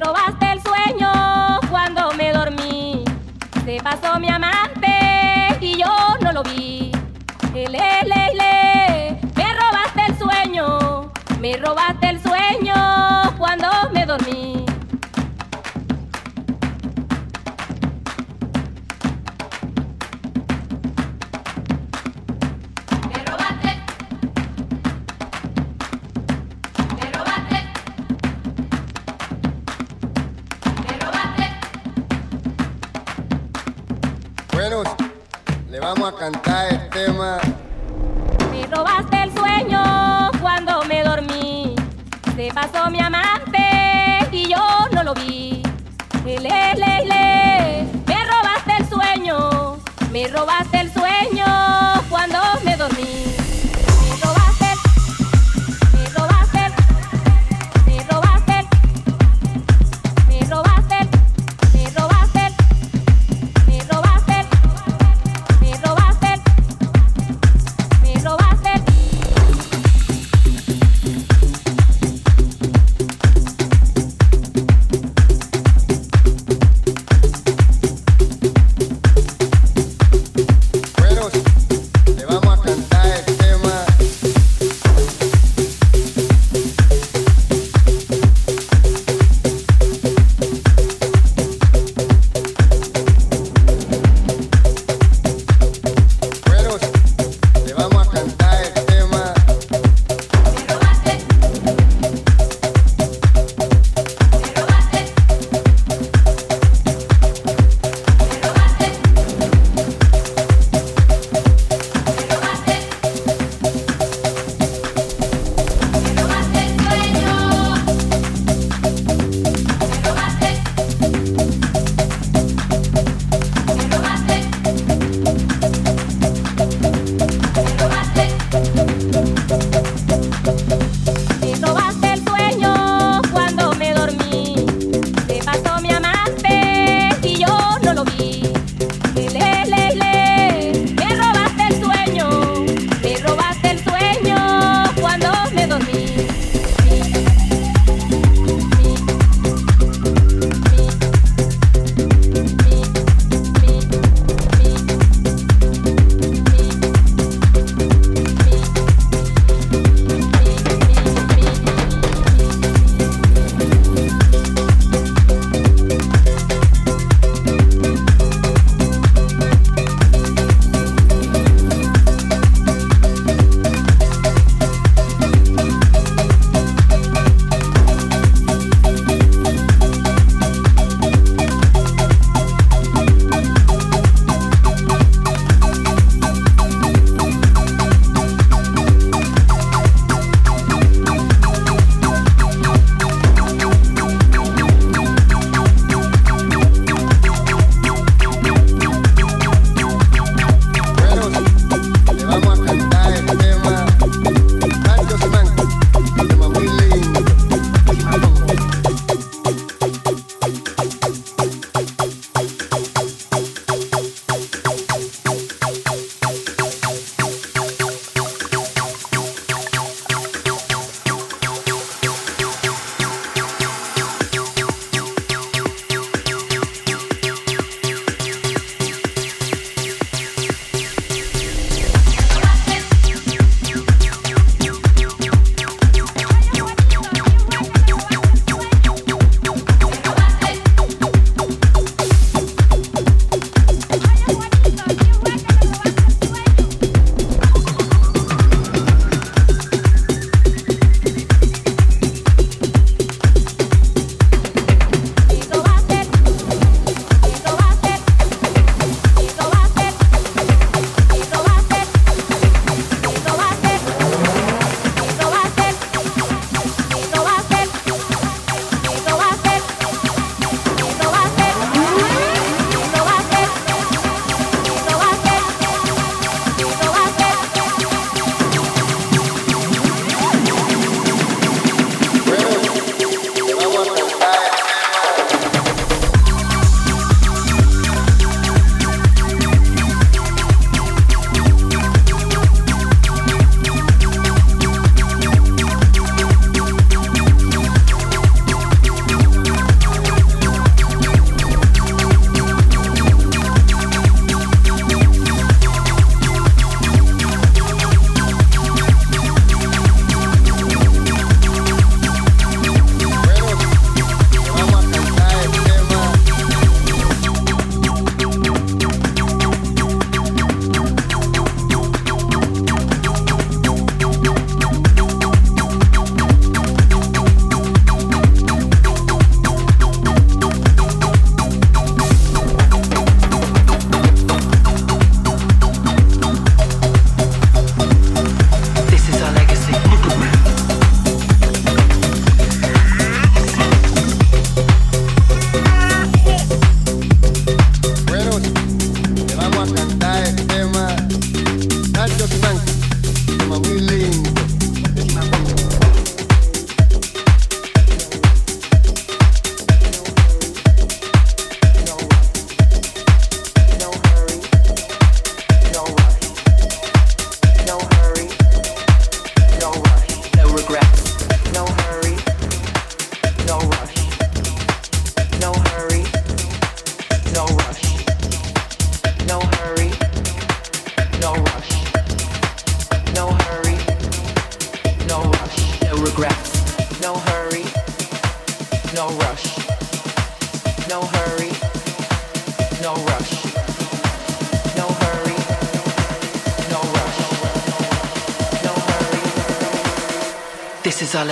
robaste el sueño cuando me dormí. Se pasó mi amante y yo no lo vi. Le, le, le, me robaste el sueño, me robaste el sueño cuando me dormí.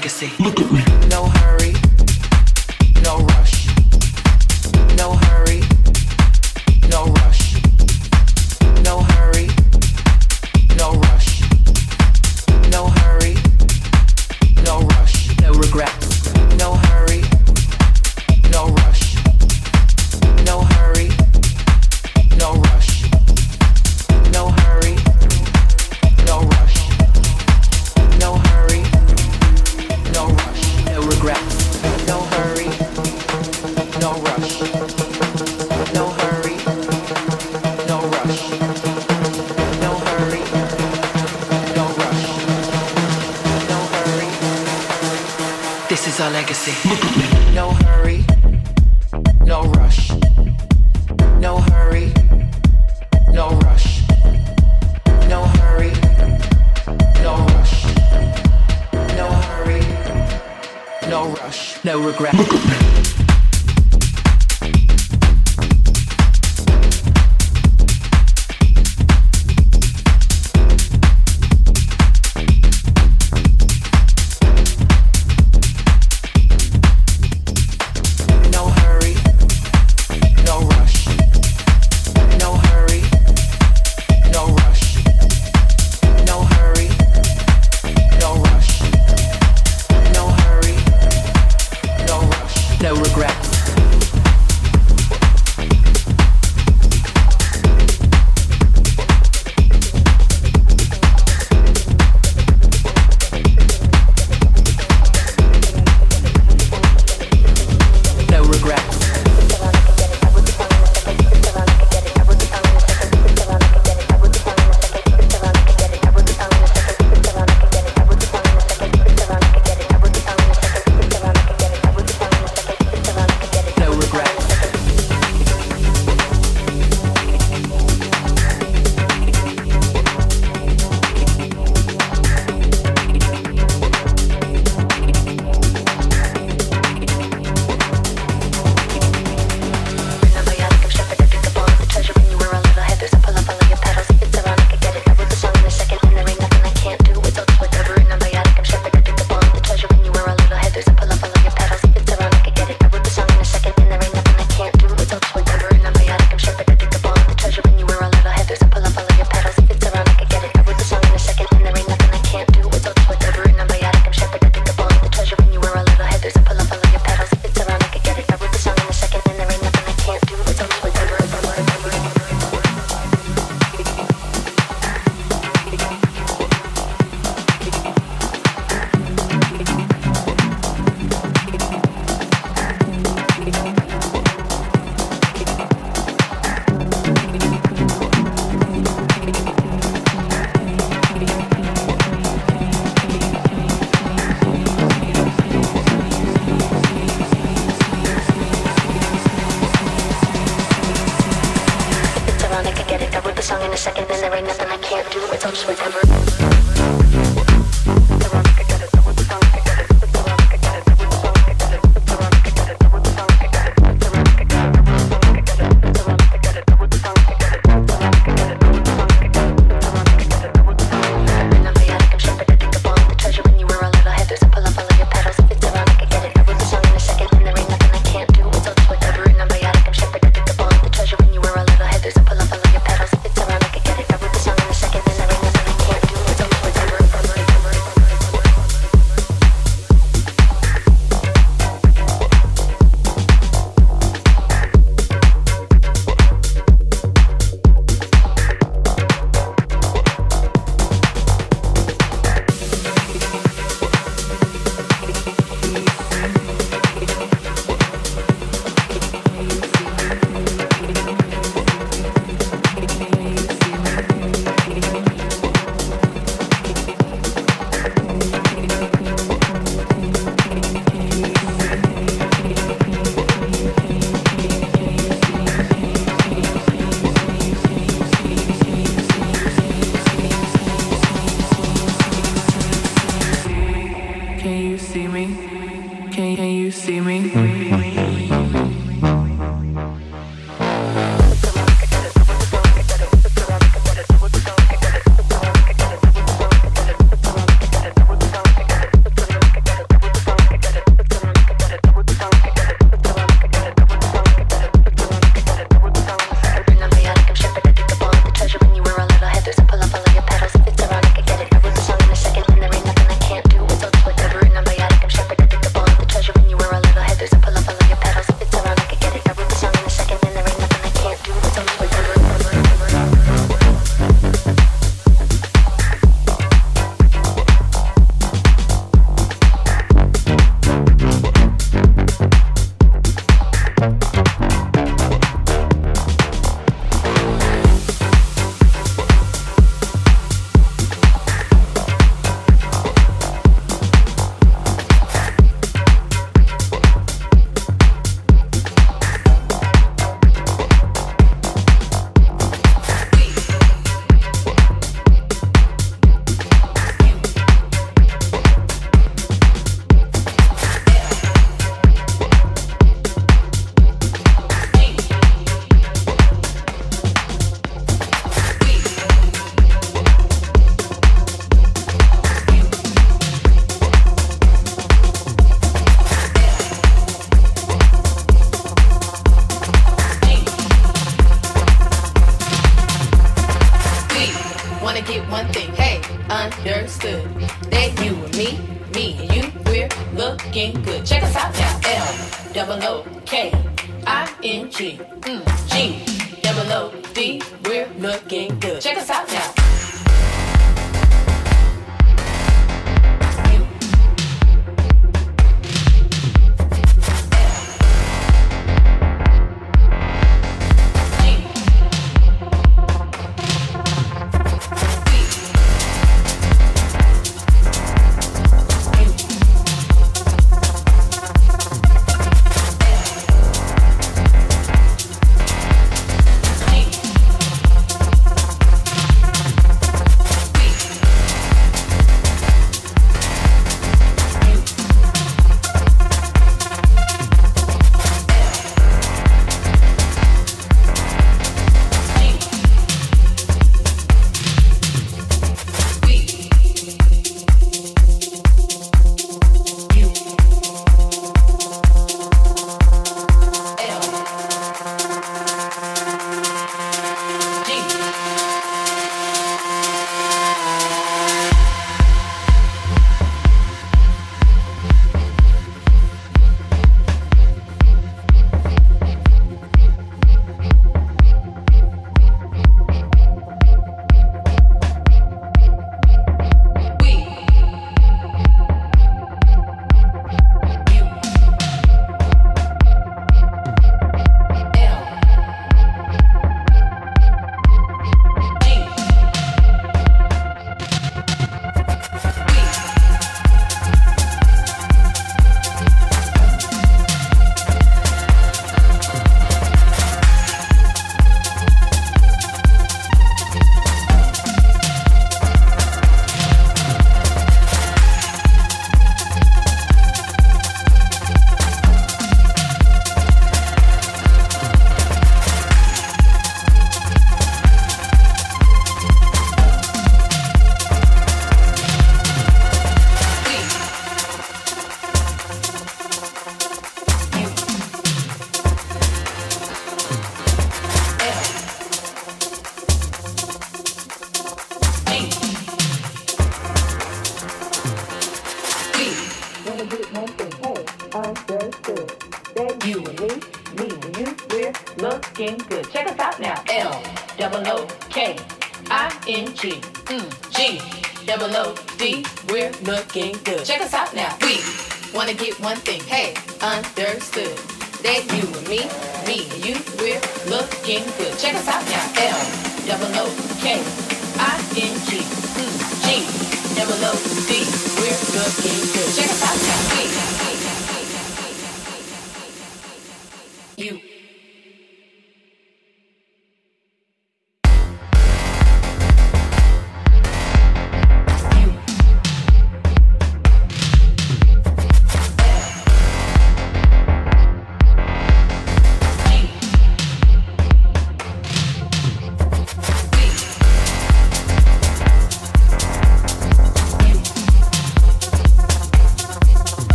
Legacy. Look at me.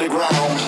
Underground.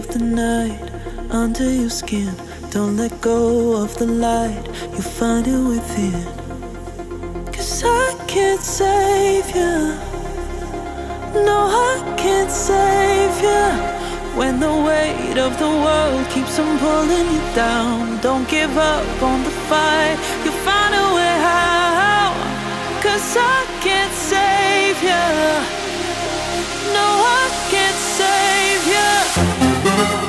of the night under your skin. Don't let go of the light, you find it within. Cause I can't save you. No, I can't save you. When the weight of the world keeps on pulling you down, don't give up on the fight, you find a way out. Cause I can't save you. No, I can't save you.